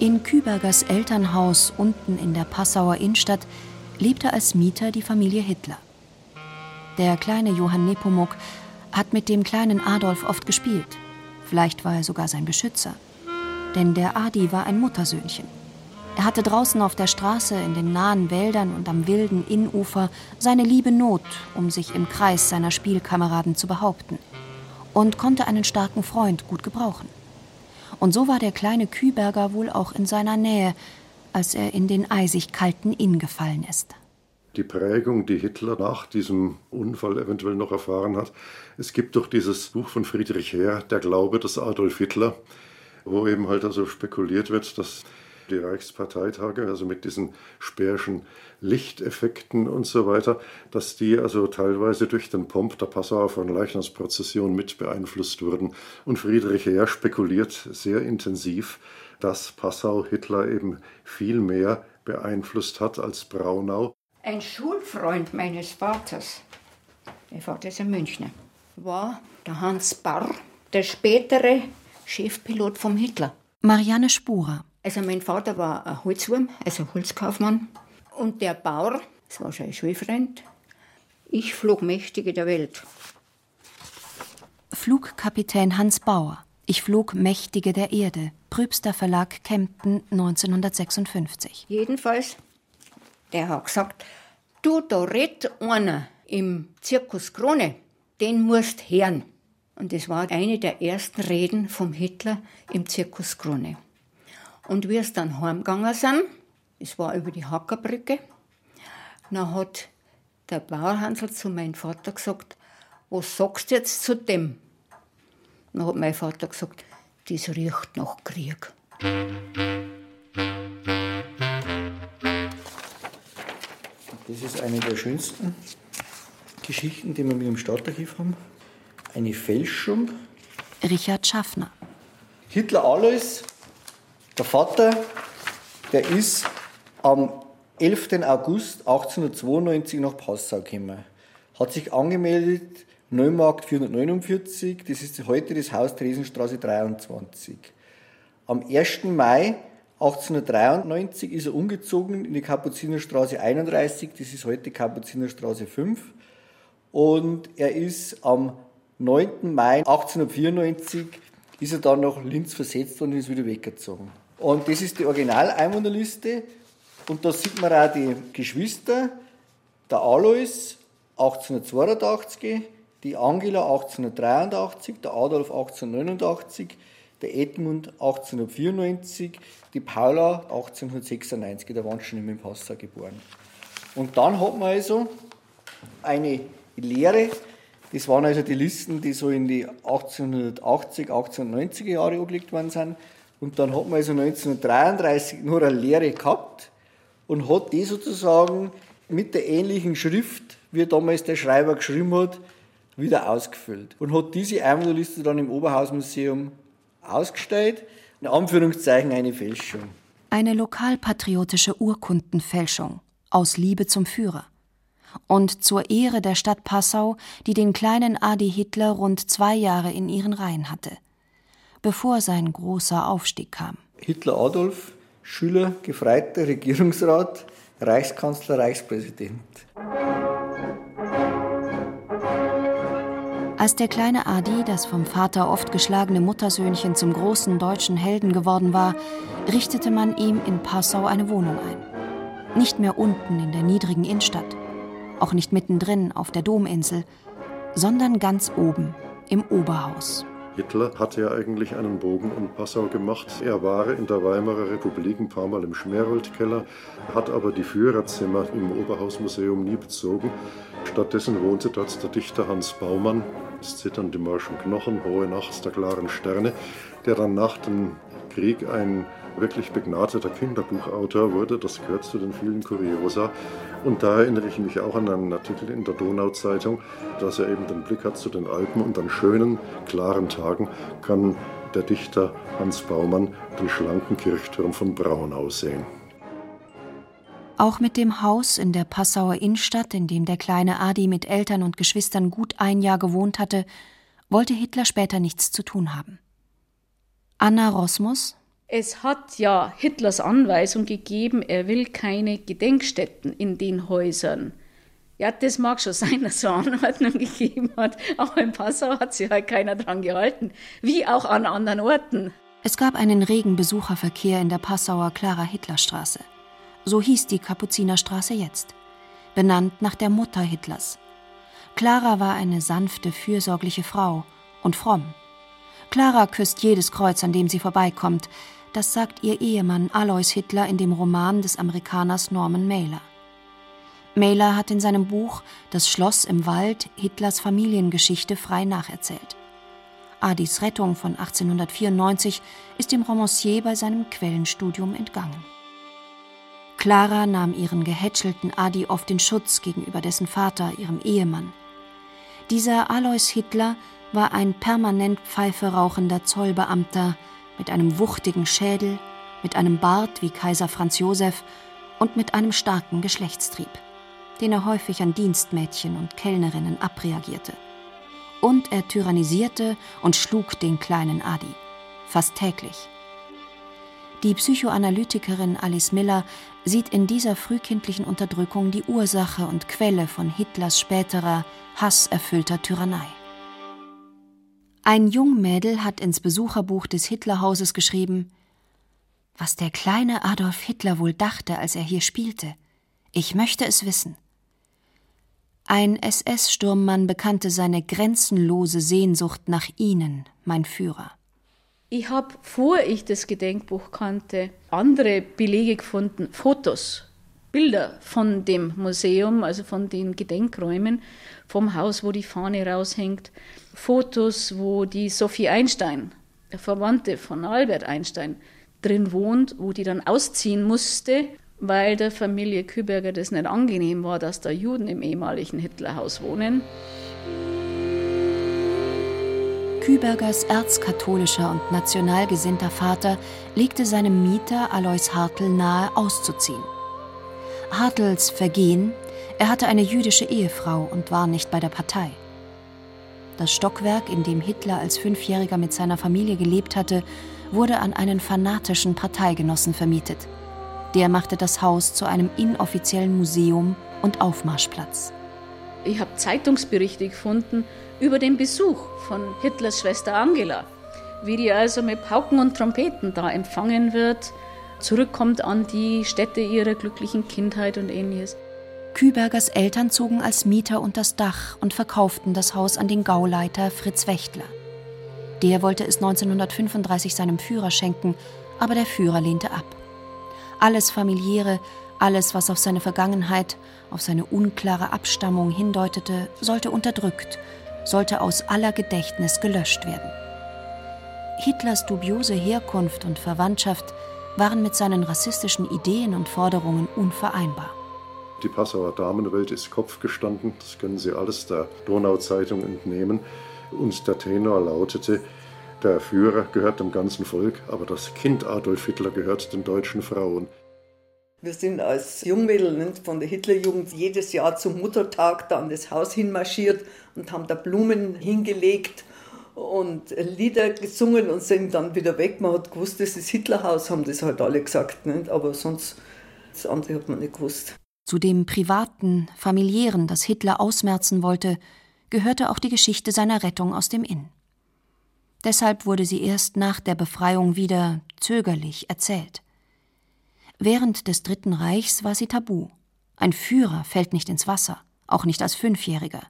In Kübergers Elternhaus unten in der Passauer Innenstadt lebte als Mieter die Familie Hitler. Der kleine Johann Nepomuk hat mit dem kleinen Adolf oft gespielt. Vielleicht war er sogar sein Beschützer. Denn der Adi war ein Muttersöhnchen. Er hatte draußen auf der Straße, in den nahen Wäldern und am wilden Innufer seine liebe Not, um sich im Kreis seiner Spielkameraden zu behaupten. Und konnte einen starken Freund gut gebrauchen. Und so war der kleine Küberger wohl auch in seiner Nähe, als er in den eisig kalten Inn gefallen ist. Die Prägung, die Hitler nach diesem Unfall eventuell noch erfahren hat. Es gibt doch dieses Buch von Friedrich Heer, Der Glaube des Adolf Hitler, wo eben halt also spekuliert wird, dass die Reichsparteitage, also mit diesen Speerschen Lichteffekten und so weiter, dass die also teilweise durch den Pomp der Passauer von Leichnamsprozession mit beeinflusst wurden. Und Friedrich Heer spekuliert sehr intensiv, dass Passau Hitler eben viel mehr beeinflusst hat als Braunau. Ein Schulfreund meines Vaters, der Vater ist ein Münchner, war der Hans Barr, der spätere Chefpilot vom Hitler. Marianne Spurer. Also mein Vater war ein Holzwurm, also Holzkaufmann. Und der Bauer, das war sein Schulfreund, ich flog Mächtige der Welt. Flugkapitän Hans Bauer. Ich flog Mächtige der Erde. Prübster Verlag Kempten 1956. Jedenfalls, der hat gesagt, du, da redet einer im Zirkus Krone, den musst hören. Und das war eine der ersten Reden vom Hitler im Zirkus Krone. Und wie es dann heimgegangen sind, es war über die Hackerbrücke, dann hat der Bauerhansel zu meinem Vater gesagt, was sagst du jetzt zu dem? Dann hat mein Vater gesagt, das riecht nach Krieg. Das ist eine der schönsten Geschichten, die wir mit dem Stadtarchiv haben. Eine Fälschung. Richard Schaffner. Hitler Alois, der Vater, der ist am 11. August 1892 nach Passau gekommen. Hat sich angemeldet, Neumarkt 449, das ist heute das Haus Tresenstraße 23. Am 1. Mai 1893 ist er umgezogen in die Kapuzinerstraße 31, das ist heute Kapuzinerstraße 5. Und er ist am 9. Mai 1894 ist er dann nach Linz versetzt und ist wieder weggezogen. Und das ist die Original-Einwohnerliste. Und da sieht man auch die Geschwister. Der Alois 1882, die Angela 1883, der Adolf 1889, der Edmund 1894, die Paula 1896, da waren schon immer in Passau geboren. Und dann hat man also eine Lehre, das waren also die Listen, die so in die 1880, 1890er Jahre angelegt worden sind. Und dann hat man also 1933 nur eine Lehre gehabt und hat die sozusagen mit der ähnlichen Schrift, wie damals der Schreiber geschrieben hat, wieder ausgefüllt. Und hat diese Einwohnerliste dann im Oberhausmuseum ausgestellt. In Anführungszeichen eine Fälschung. Eine lokalpatriotische Urkundenfälschung aus Liebe zum Führer. Und zur Ehre der Stadt Passau, die den kleinen Adi Hitler rund zwei Jahre in ihren Reihen hatte, bevor sein großer Aufstieg kam. Hitler Adolf, Schüler, Gefreiter, Regierungsrat, Reichskanzler, Reichspräsident. Als der kleine Adi, das vom Vater oft geschlagene Muttersöhnchen, zum großen deutschen Helden geworden war, richtete man ihm in Passau eine Wohnung ein. Nicht mehr unten in der niedrigen Innenstadt, auch nicht mittendrin auf der Dominsel, sondern ganz oben im Oberhaus. Hitler hatte ja eigentlich einen Bogen um Passau gemacht. Er war in der Weimarer Republik ein paar Mal im Schmeroldkeller, hat aber die Führerzimmer im Oberhausmuseum nie bezogen. Stattdessen wohnte dort der Dichter Hans Baumann, Es zittern die morschen Knochen, hohe Nacht der klaren Sterne, der dann nach dem Krieg ein wirklich begnadeter Kinderbuchautor wurde. Das gehört zu den vielen Kuriosa. Und da erinnere ich mich auch an einen Artikel in der Donauzeitung, dass er eben den Blick hat zu den Alpen und an schönen, klaren Tagen kann der Dichter Hans Baumann den schlanken Kirchturm von Braunau sehen. Auch mit dem Haus in der Passauer Innenstadt, in dem der kleine Adi mit Eltern und Geschwistern gut ein Jahr gewohnt hatte, wollte Hitler später nichts zu tun haben. Anna Rosmus, es hat ja Hitlers Anweisung gegeben, er will keine Gedenkstätten in den Häusern. Ja, das mag schon sein, dass eine Anordnung gegeben hat, aber in Passau hat sich halt keiner dran gehalten, wie auch an anderen Orten. Es gab einen regen Besucherverkehr in der Passauer Clara-Hitler-Straße. So hieß die Kapuzinerstraße jetzt, benannt nach der Mutter Hitlers. Clara war eine sanfte, fürsorgliche Frau und fromm. Clara küsst jedes Kreuz, an dem sie vorbeikommt, das sagt ihr Ehemann Alois Hitler in dem Roman des Amerikaners Norman Mailer. Mailer hat in seinem Buch Das Schloss im Wald Hitlers Familiengeschichte frei nacherzählt. Adis Rettung von 1894 ist dem Romancier bei seinem Quellenstudium entgangen. Clara nahm ihren gehätschelten Adi oft in Schutz gegenüber dessen Vater, ihrem Ehemann. Dieser Alois Hitler war ein permanent Pfeife rauchender Zollbeamter, mit einem wuchtigen Schädel, mit einem Bart wie Kaiser Franz Josef und mit einem starken Geschlechtstrieb, den er häufig an Dienstmädchen und Kellnerinnen abreagierte. Und er tyrannisierte und schlug den kleinen Adi, fast täglich. Die Psychoanalytikerin Alice Miller sieht in dieser frühkindlichen Unterdrückung die Ursache und Quelle von Hitlers späterer, hasserfüllter Tyrannei. Ein Jungmädel hat ins Besucherbuch des Hitlerhauses geschrieben, was der kleine Adolf Hitler wohl dachte, als er hier spielte. Ich möchte es wissen. Ein SS-Sturmmann bekannte seine grenzenlose Sehnsucht nach Ihnen, mein Führer. Ich habe, vor ich das Gedenkbuch kannte, andere Belege gefunden, Fotos, Bilder von dem Museum, also von den Gedenkräumen, vom Haus, wo die Fahne raushängt, Fotos, wo die Sophie Einstein, der Verwandte von Albert Einstein, drin wohnt, wo die dann ausziehen musste, weil der Familie Küberger das nicht angenehm war, dass da Juden im ehemaligen Hitlerhaus wohnen. Kübergers erzkatholischer und national gesinnter Vater legte seinem Mieter Alois Hartl nahe, auszuziehen. Hartls Vergehen er hatte eine jüdische Ehefrau und war nicht bei der Partei. Das Stockwerk, in dem Hitler als Fünfjähriger mit seiner Familie gelebt hatte, wurde an einen fanatischen Parteigenossen vermietet. Der machte das Haus zu einem inoffiziellen Museum und Aufmarschplatz. Ich habe Zeitungsberichte gefunden über den Besuch von Hitlers Schwester Angela, wie die also mit Pauken und Trompeten da empfangen wird, zurückkommt an die Stätte ihrer glücklichen Kindheit und ähnliches. Kübergers Eltern zogen als Mieter unter das Dach und verkauften das Haus an den Gauleiter Fritz Wächtler. Der wollte es 1935 seinem Führer schenken, aber der Führer lehnte ab. Alles familiäre, alles, was auf seine Vergangenheit, auf seine unklare Abstammung hindeutete, sollte unterdrückt, sollte aus aller Gedächtnis gelöscht werden. Hitlers dubiose Herkunft und Verwandtschaft waren mit seinen rassistischen Ideen und Forderungen unvereinbar. Die Passauer Damenwelt ist Kopf gestanden, das können Sie alles der Donauzeitung entnehmen. Und der Tenor lautete, der Führer gehört dem ganzen Volk, aber das Kind Adolf Hitler gehört den deutschen Frauen. Wir sind als Jungmädel von der Hitlerjugend jedes Jahr zum Muttertag da an das Haus hinmarschiert und haben da Blumen hingelegt und Lieder gesungen und sind dann wieder weg. Man hat gewusst, das ist Hitlerhaus, haben das halt alle gesagt, nicht? aber sonst das andere hat man nicht gewusst. Zu dem privaten, familiären, das Hitler ausmerzen wollte, gehörte auch die Geschichte seiner Rettung aus dem Inn. Deshalb wurde sie erst nach der Befreiung wieder zögerlich erzählt. Während des Dritten Reichs war sie tabu. Ein Führer fällt nicht ins Wasser, auch nicht als Fünfjähriger.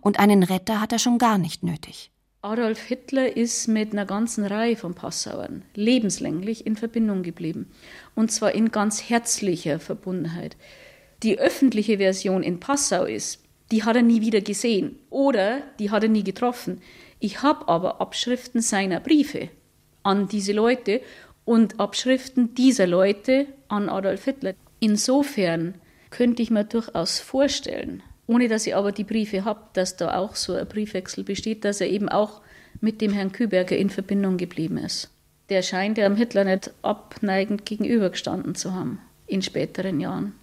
Und einen Retter hat er schon gar nicht nötig. Adolf Hitler ist mit einer ganzen Reihe von Passauern lebenslänglich in Verbindung geblieben. Und zwar in ganz herzlicher Verbundenheit. Die öffentliche Version in Passau ist, die hat er nie wieder gesehen oder die hat er nie getroffen. Ich habe aber Abschriften seiner Briefe an diese Leute und Abschriften dieser Leute an Adolf Hitler. Insofern könnte ich mir durchaus vorstellen, ohne dass ich aber die Briefe habe, dass da auch so ein Briefwechsel besteht, dass er eben auch mit dem Herrn Küberger in Verbindung geblieben ist. Der scheint ja am Hitler nicht abneigend gegenübergestanden zu haben in späteren Jahren.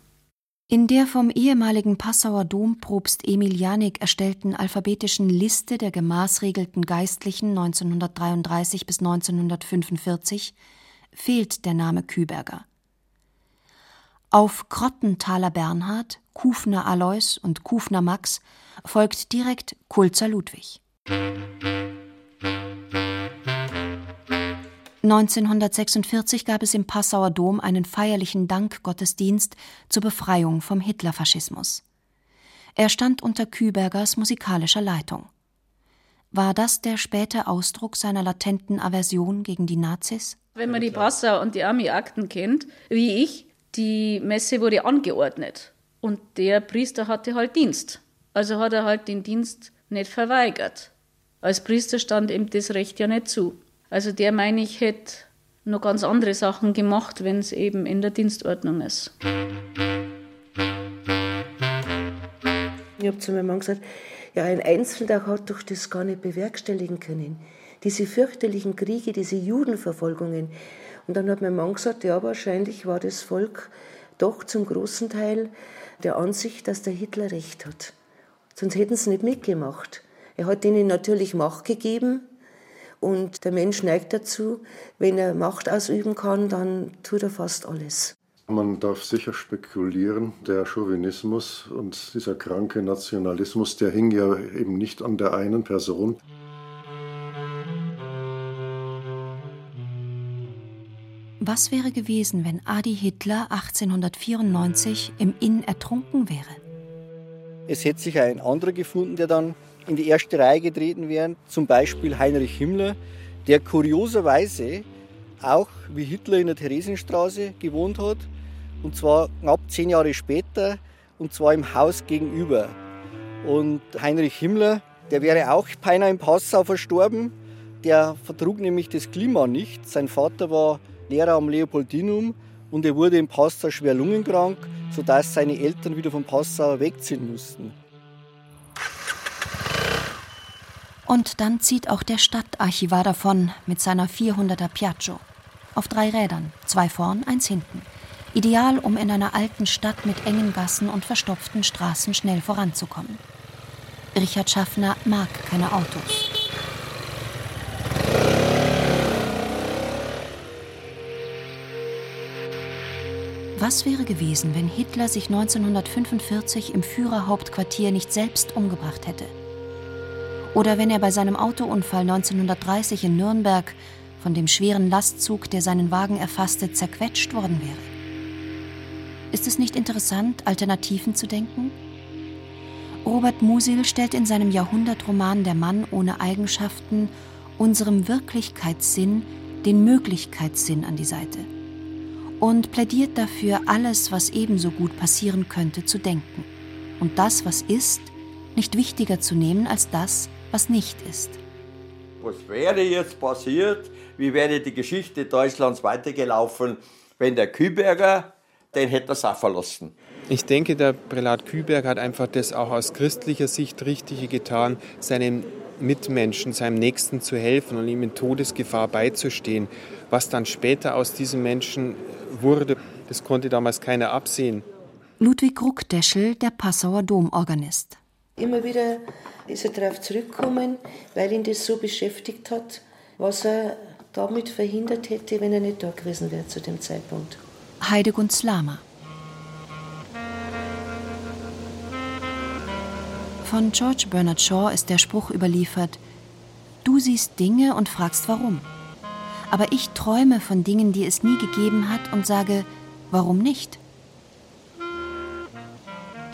In der vom ehemaligen Passauer Dompropst Emil Janik erstellten alphabetischen Liste der gemaßregelten Geistlichen 1933 bis 1945 fehlt der Name Küberger. Auf Krottenthaler Bernhard, Kufner Alois und Kufner Max folgt direkt Kulzer Ludwig. 1946 gab es im Passauer Dom einen feierlichen Dankgottesdienst zur Befreiung vom Hitlerfaschismus. Er stand unter Kübergers musikalischer Leitung. War das der späte Ausdruck seiner latenten Aversion gegen die Nazis? Wenn man die Passau und die Army-Akten kennt, wie ich, die Messe wurde angeordnet und der Priester hatte halt Dienst. Also hat er halt den Dienst nicht verweigert. Als Priester stand ihm das Recht ja nicht zu. Also der meine ich hätte noch ganz andere Sachen gemacht, wenn es eben in der Dienstordnung ist. Ich habe zu meinem Mann gesagt, ja, ein Einzelner hat doch das gar nicht bewerkstelligen können. Diese fürchterlichen Kriege, diese Judenverfolgungen. Und dann hat mein Mann gesagt, ja, wahrscheinlich war das Volk doch zum großen Teil der Ansicht, dass der Hitler recht hat. Sonst hätten sie nicht mitgemacht. Er hat ihnen natürlich Macht gegeben, und der Mensch neigt dazu, wenn er Macht ausüben kann, dann tut er fast alles. Man darf sicher spekulieren, der Chauvinismus und dieser kranke Nationalismus, der hing ja eben nicht an der einen Person. Was wäre gewesen, wenn Adi Hitler 1894 im Inn ertrunken wäre? Es hätte sich ein anderer gefunden, der dann in die erste Reihe getreten wären, zum Beispiel Heinrich Himmler, der kurioserweise auch wie Hitler in der Theresienstraße gewohnt hat, und zwar knapp zehn Jahre später, und zwar im Haus gegenüber. Und Heinrich Himmler, der wäre auch beinahe in Passau verstorben, der vertrug nämlich das Klima nicht. Sein Vater war Lehrer am Leopoldinum und er wurde in Passau schwer lungenkrank, sodass seine Eltern wieder von Passau wegziehen mussten. Und dann zieht auch der Stadtarchivar davon mit seiner 400er Piaggio. Auf drei Rädern, zwei vorn, eins hinten. Ideal, um in einer alten Stadt mit engen Gassen und verstopften Straßen schnell voranzukommen. Richard Schaffner mag keine Autos. Was wäre gewesen, wenn Hitler sich 1945 im Führerhauptquartier nicht selbst umgebracht hätte? Oder wenn er bei seinem Autounfall 1930 in Nürnberg von dem schweren Lastzug, der seinen Wagen erfasste, zerquetscht worden wäre. Ist es nicht interessant, Alternativen zu denken? Robert Musil stellt in seinem Jahrhundertroman Der Mann ohne Eigenschaften unserem Wirklichkeitssinn den Möglichkeitssinn an die Seite und plädiert dafür, alles, was ebenso gut passieren könnte, zu denken und das, was ist, nicht wichtiger zu nehmen als das, was nicht ist. Was wäre jetzt passiert? Wie wäre die Geschichte Deutschlands weitergelaufen, wenn der Küberger, den hätte er auch verlassen? Ich denke, der Prälat Küberg hat einfach das auch aus christlicher Sicht Richtige getan, seinem Mitmenschen, seinem Nächsten zu helfen und ihm in Todesgefahr beizustehen. Was dann später aus diesem Menschen wurde, das konnte damals keiner absehen. Ludwig Ruckdeschel, der Passauer Domorganist. Immer wieder ist er darauf zurückgekommen, weil ihn das so beschäftigt hat, was er damit verhindert hätte, wenn er nicht da gewesen wäre zu dem Zeitpunkt. Heidegund Slama. Von George Bernard Shaw ist der Spruch überliefert, Du siehst Dinge und fragst warum. Aber ich träume von Dingen, die es nie gegeben hat und sage, warum nicht?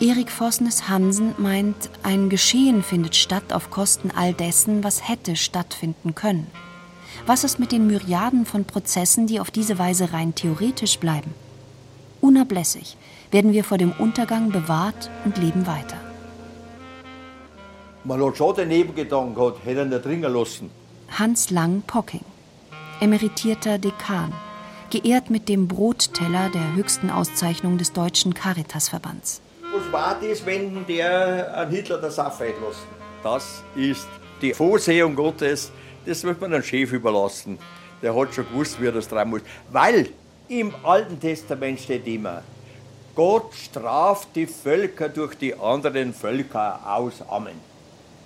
Erik Vosnes Hansen meint, ein Geschehen findet statt auf Kosten all dessen, was hätte stattfinden können. Was ist mit den Myriaden von Prozessen, die auf diese Weise rein theoretisch bleiben? Unablässig werden wir vor dem Untergang bewahrt und leben weiter. Man hat schon daneben gedacht gehabt, hätte er nicht dringen lassen. Hans Lang Pocking, emeritierter Dekan, geehrt mit dem Brotteller der höchsten Auszeichnung des Deutschen Caritasverbands. Was war das, wenn der an Hitler das Saffeit lassen? Das ist die Vorsehung Gottes. Das wird man dem Chef überlassen. Der hat schon gewusst, wie er das treiben muss. Weil im Alten Testament steht immer, Gott straft die Völker durch die anderen Völker aus. Amen.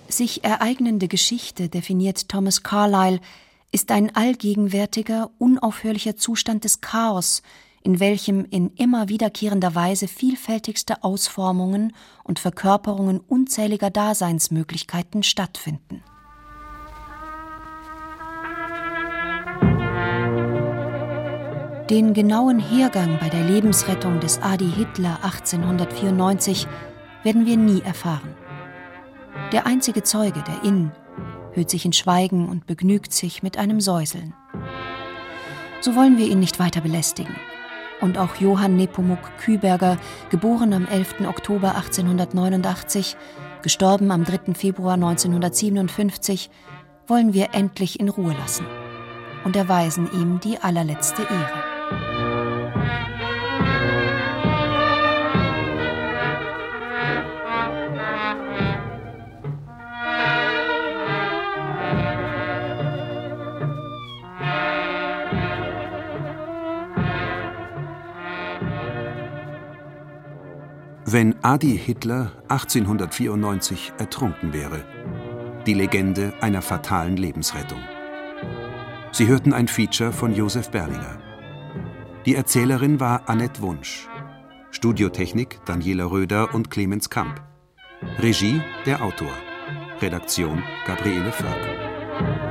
Sich ereignende Geschichte, definiert Thomas Carlyle, ist ein allgegenwärtiger, unaufhörlicher Zustand des Chaos, in welchem in immer wiederkehrender Weise vielfältigste Ausformungen und Verkörperungen unzähliger Daseinsmöglichkeiten stattfinden. Den genauen Hergang bei der Lebensrettung des Adi Hitler 1894 werden wir nie erfahren. Der einzige Zeuge, der Inn, hüllt sich in Schweigen und begnügt sich mit einem Säuseln. So wollen wir ihn nicht weiter belästigen. Und auch Johann Nepomuk Küberger, geboren am 11. Oktober 1889, gestorben am 3. Februar 1957, wollen wir endlich in Ruhe lassen und erweisen ihm die allerletzte Ehre. Wenn Adi Hitler 1894 ertrunken wäre. Die Legende einer fatalen Lebensrettung. Sie hörten ein Feature von Josef Berlinger. Die Erzählerin war Annette Wunsch. Studiotechnik Daniela Röder und Clemens Kamp. Regie der Autor. Redaktion Gabriele Förk.